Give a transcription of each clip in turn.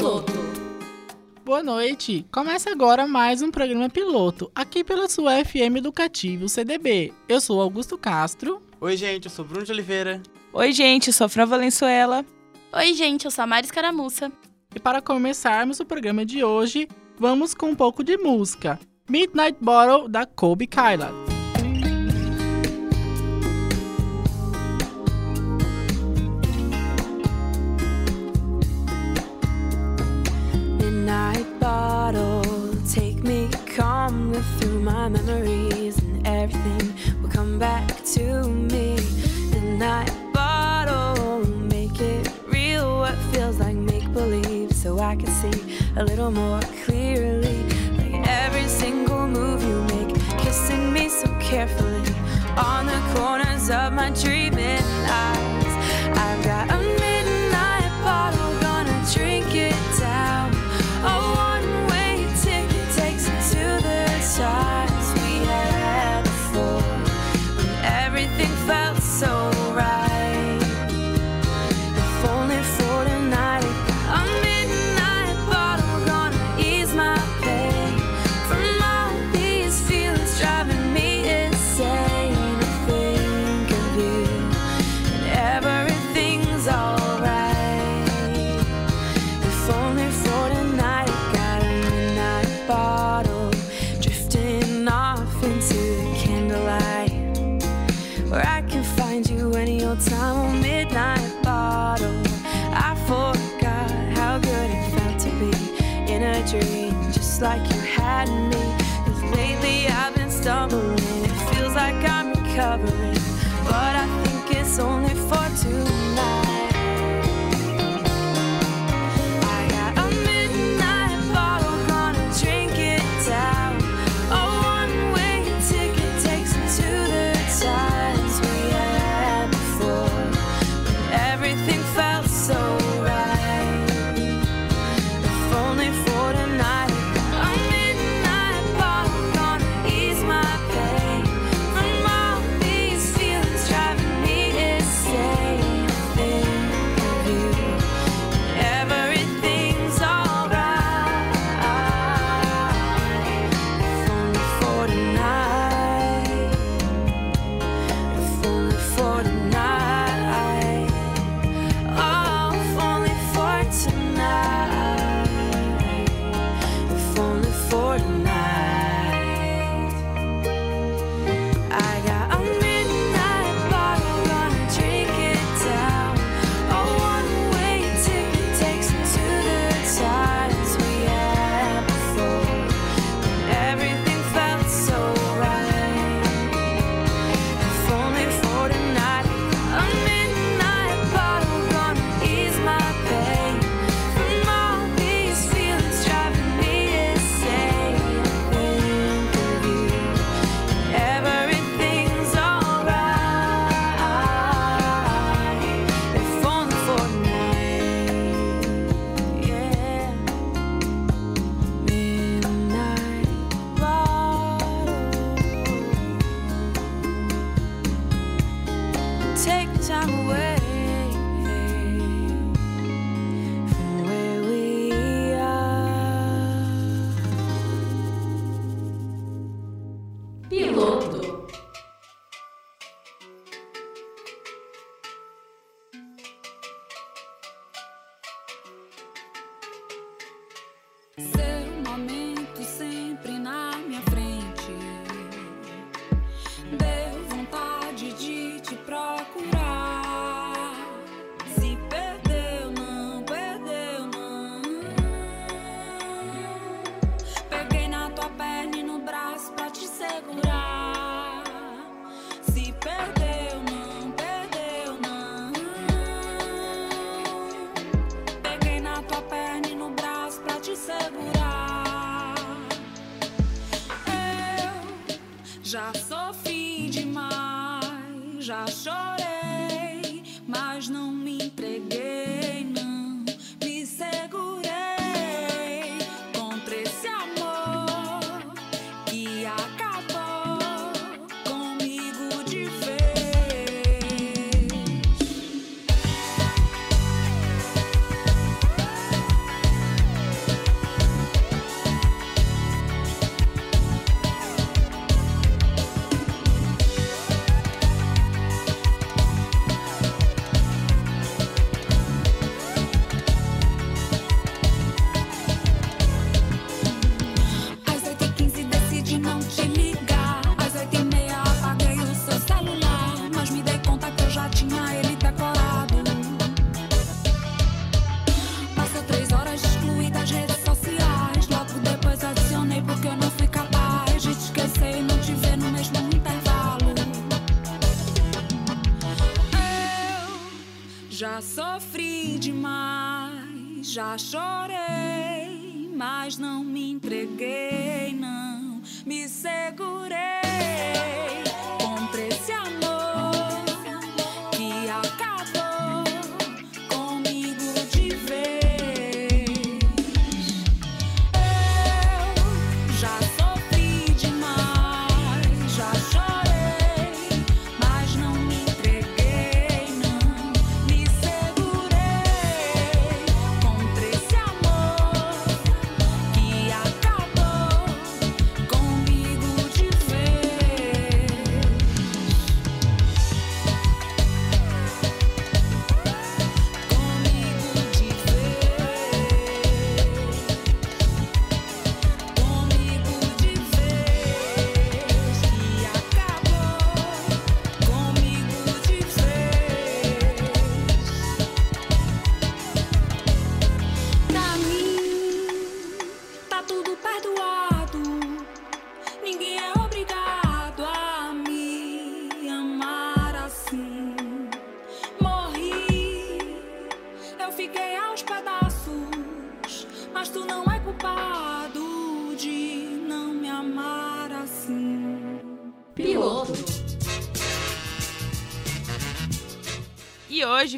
piloto. Boa noite! Começa agora mais um programa piloto, aqui pela sua FM Educativo CDB. Eu sou Augusto Castro. Oi, gente, eu sou Bruno de Oliveira. Oi, gente, eu sou Fran Valenzuela. Oi, gente, eu sou a Mari Escaramuça. E para começarmos o programa de hoje, vamos com um pouco de música. Midnight Bottle da Kobe Kyla. my memories and everything will come back to me. And I bottle, make it real what feels like make believe, so I can see a little more clearly. Like every single move you make, kissing me so carefully on the corners of my dreaming. eyes. covering. me entregar. Sofri demais, já chorei, mas não me entreguei, não me segurei. E hoje,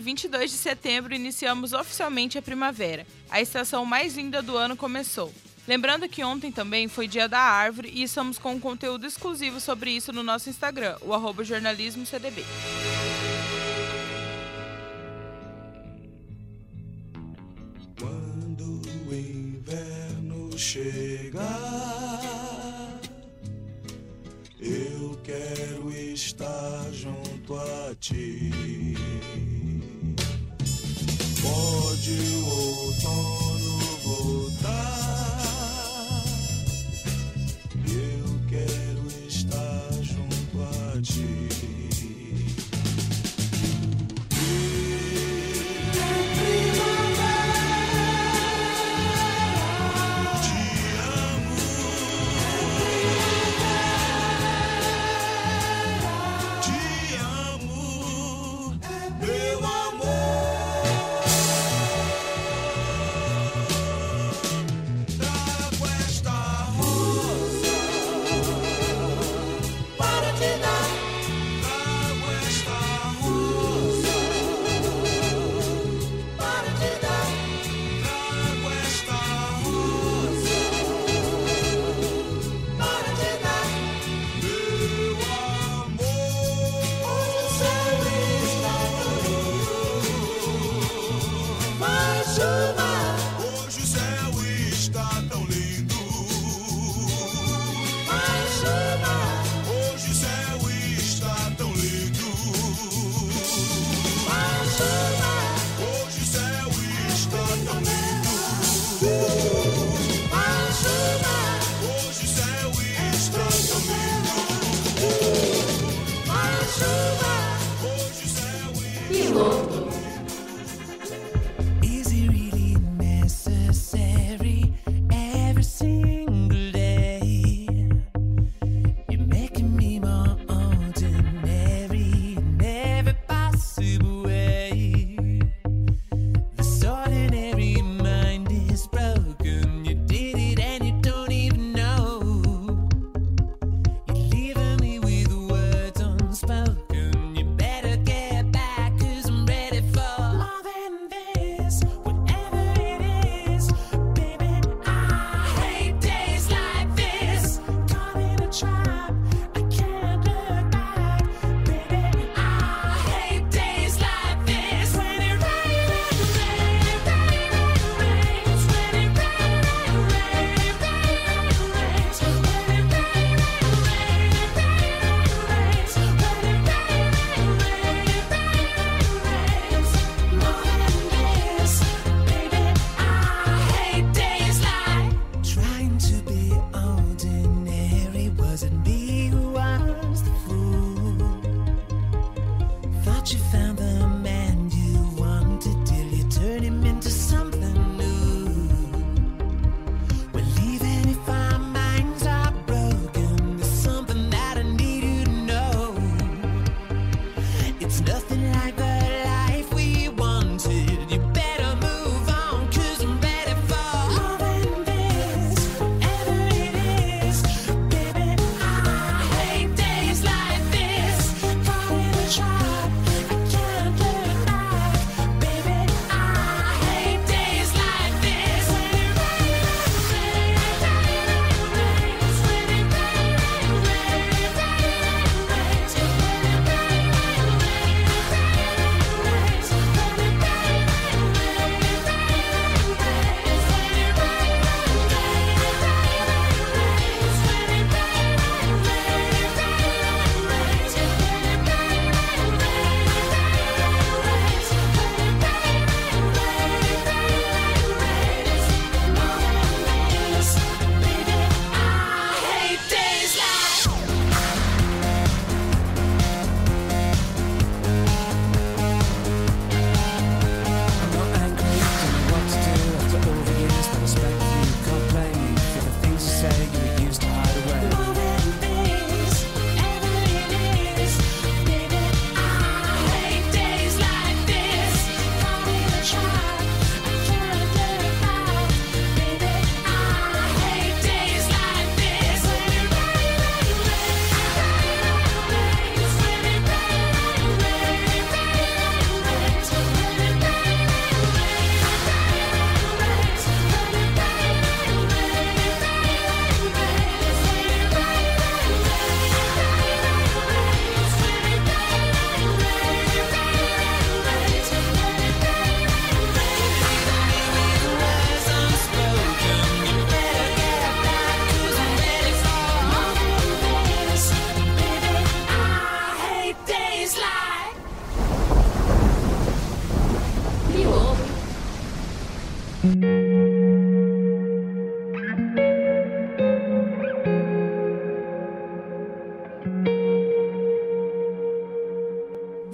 22 de setembro, iniciamos oficialmente a primavera. A estação mais linda do ano começou. Lembrando que ontem também foi dia da árvore e estamos com um conteúdo exclusivo sobre isso no nosso Instagram, o arroba jornalismocdb. Quando o inverno chegar, eu quero estar junto a ti. you.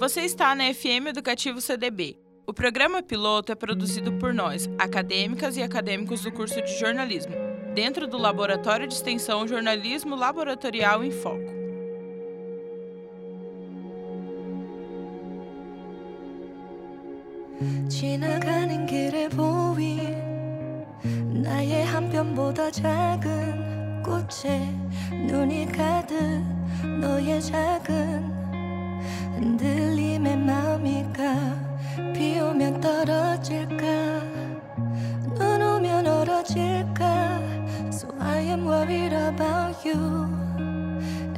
Você está na FM Educativo CDB. O programa piloto é produzido por nós, acadêmicas e acadêmicos do curso de jornalismo, dentro do Laboratório de Extensão Jornalismo Laboratorial em Foco. Música 흔들림에 마음이 가비 오면 떨어질까? 눈 오면 얼어질까? So I am worried about you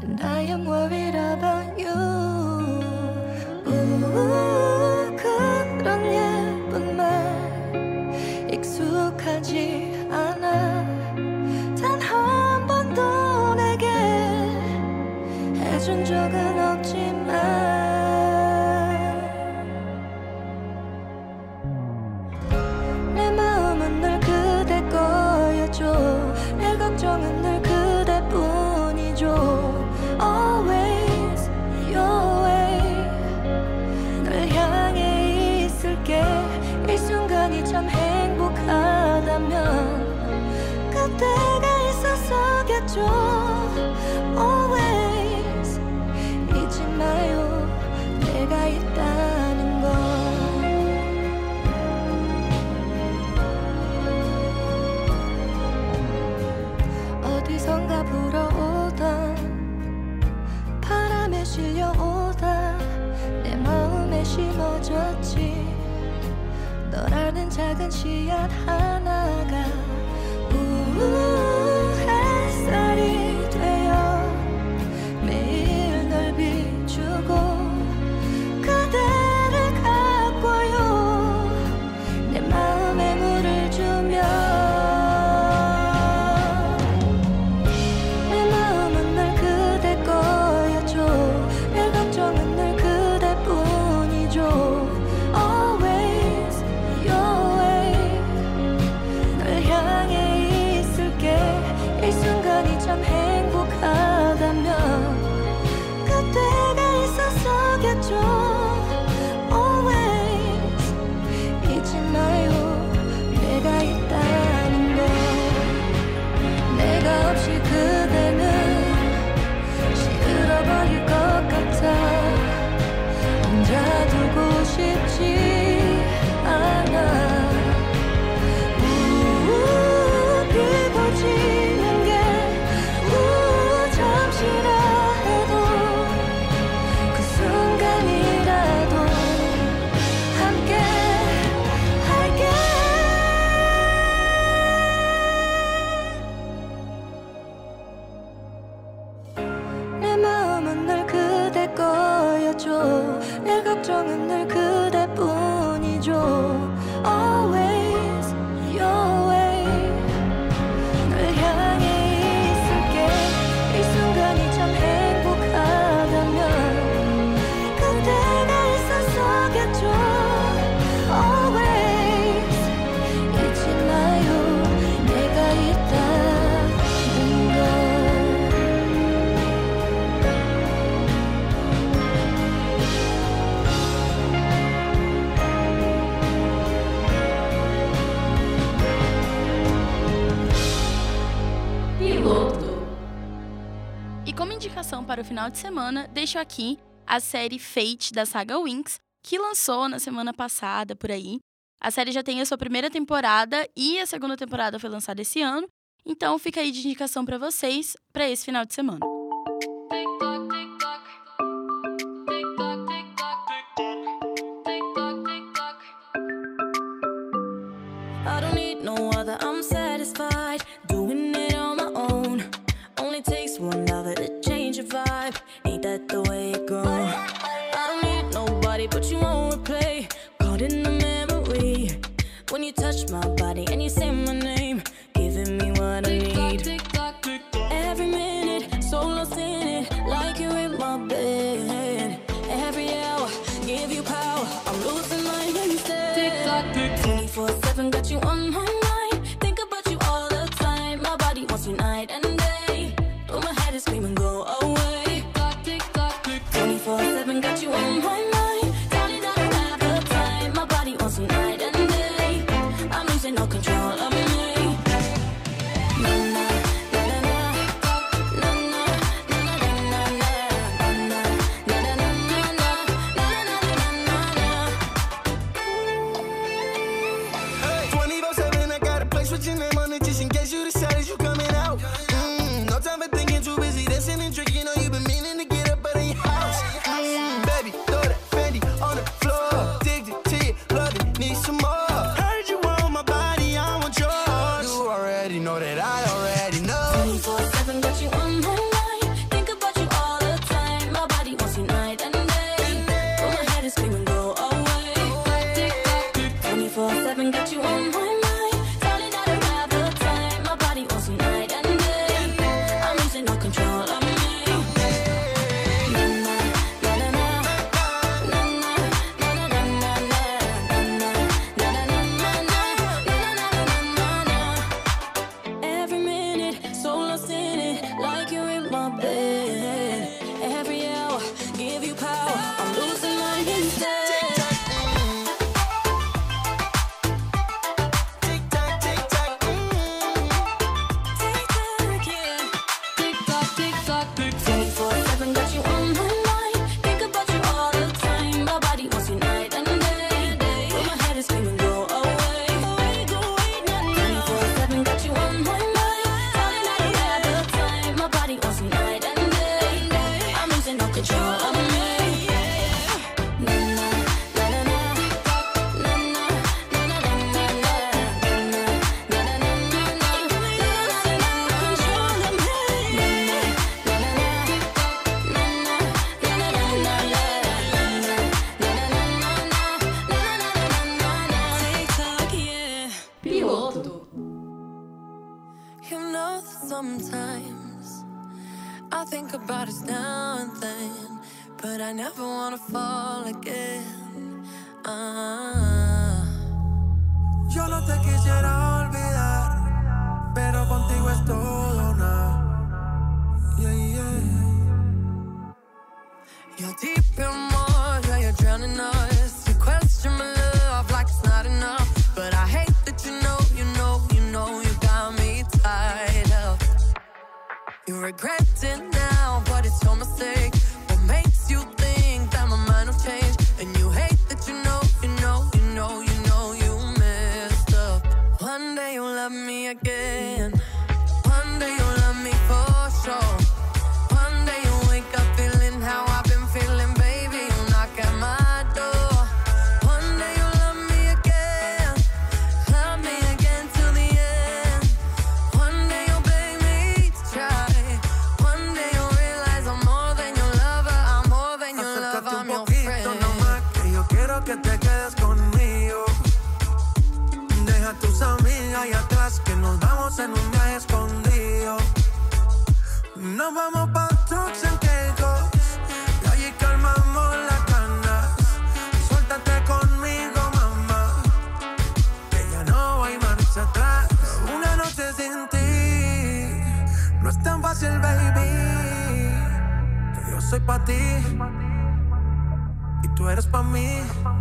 And I am worried about you. 그런 예쁜 말 익숙하지 않아. 단 한 번도 내게 해준 적은 작은 씨앗 감정은 늘 para o final de semana, deixo aqui a série Fate da saga Winx, que lançou na semana passada por aí. A série já tem a sua primeira temporada e a segunda temporada foi lançada esse ano, então fica aí de indicação para vocês para esse final de semana. Tú eres pa' mí.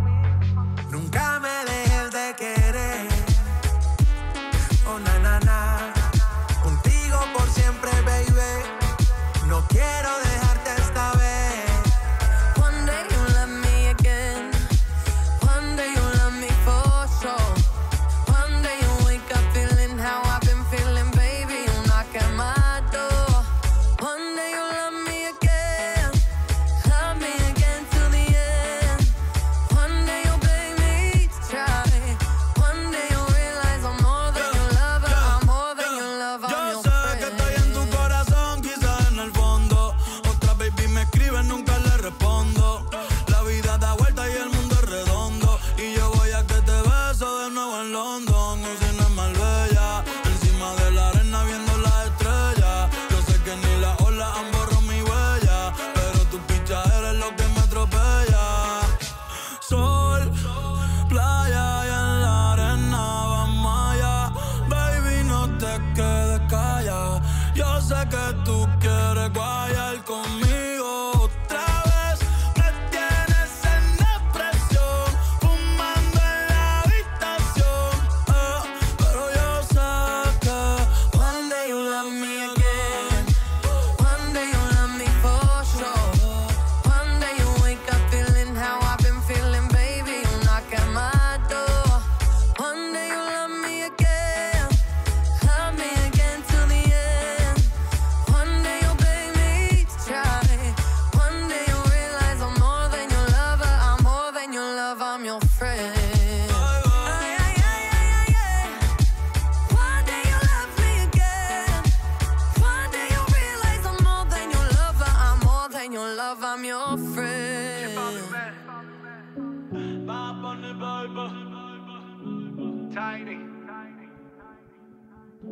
tiny,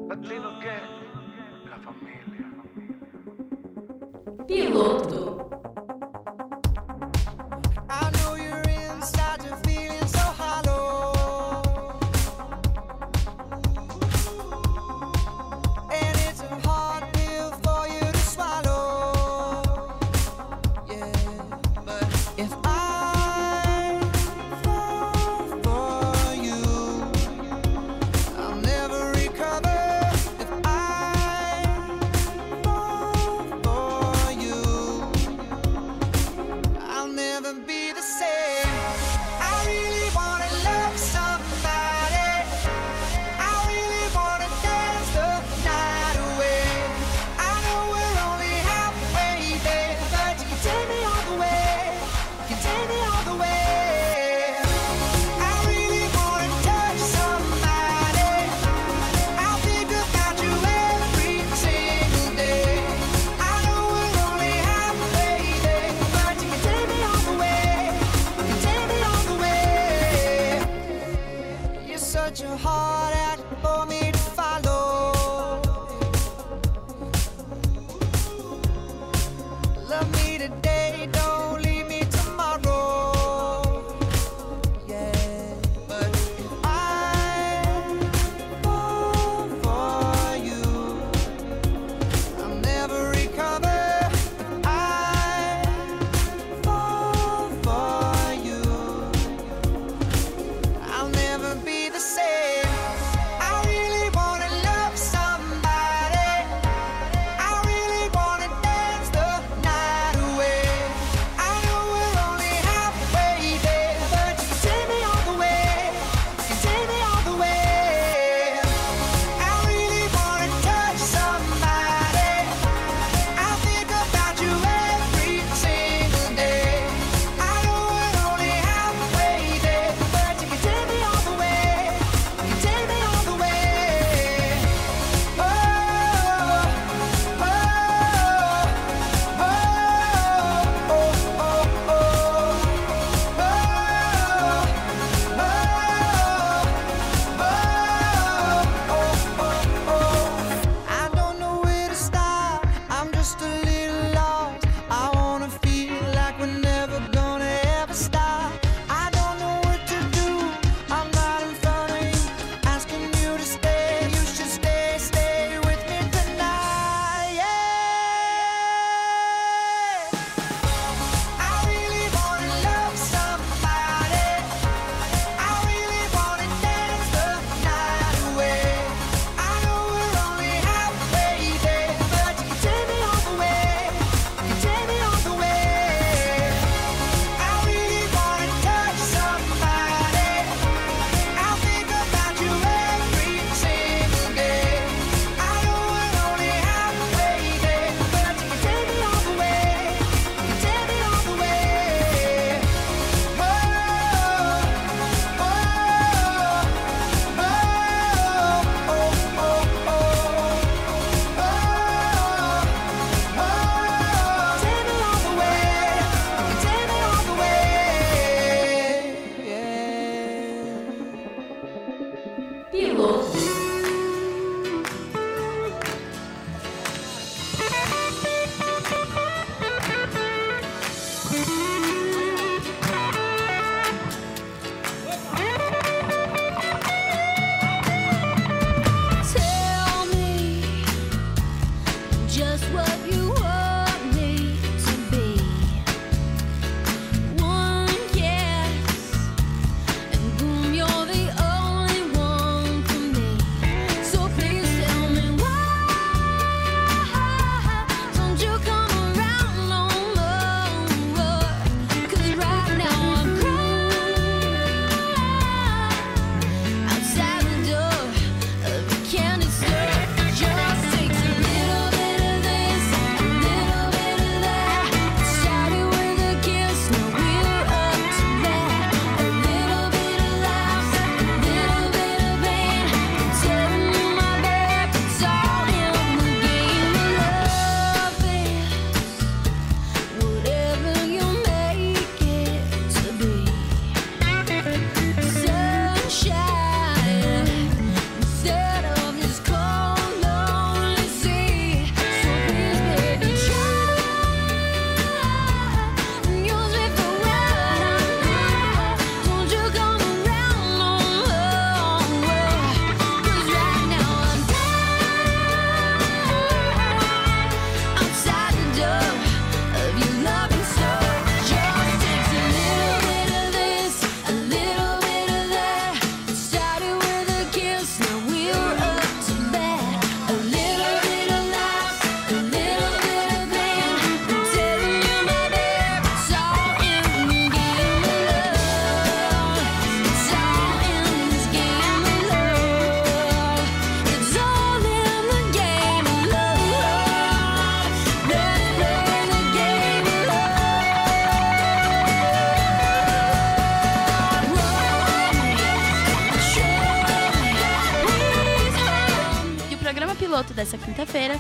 but little girl, la famiglia. Piloto.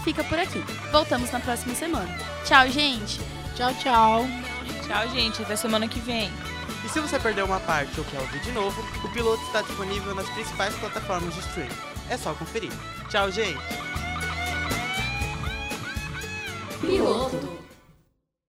Fica por aqui. Voltamos na próxima semana. Tchau, gente! Tchau, tchau. Tchau, gente. Até semana que vem. E se você perdeu uma parte ou quer ouvir de novo, o piloto está disponível nas principais plataformas de streaming. É só conferir. Tchau, gente! Piloto.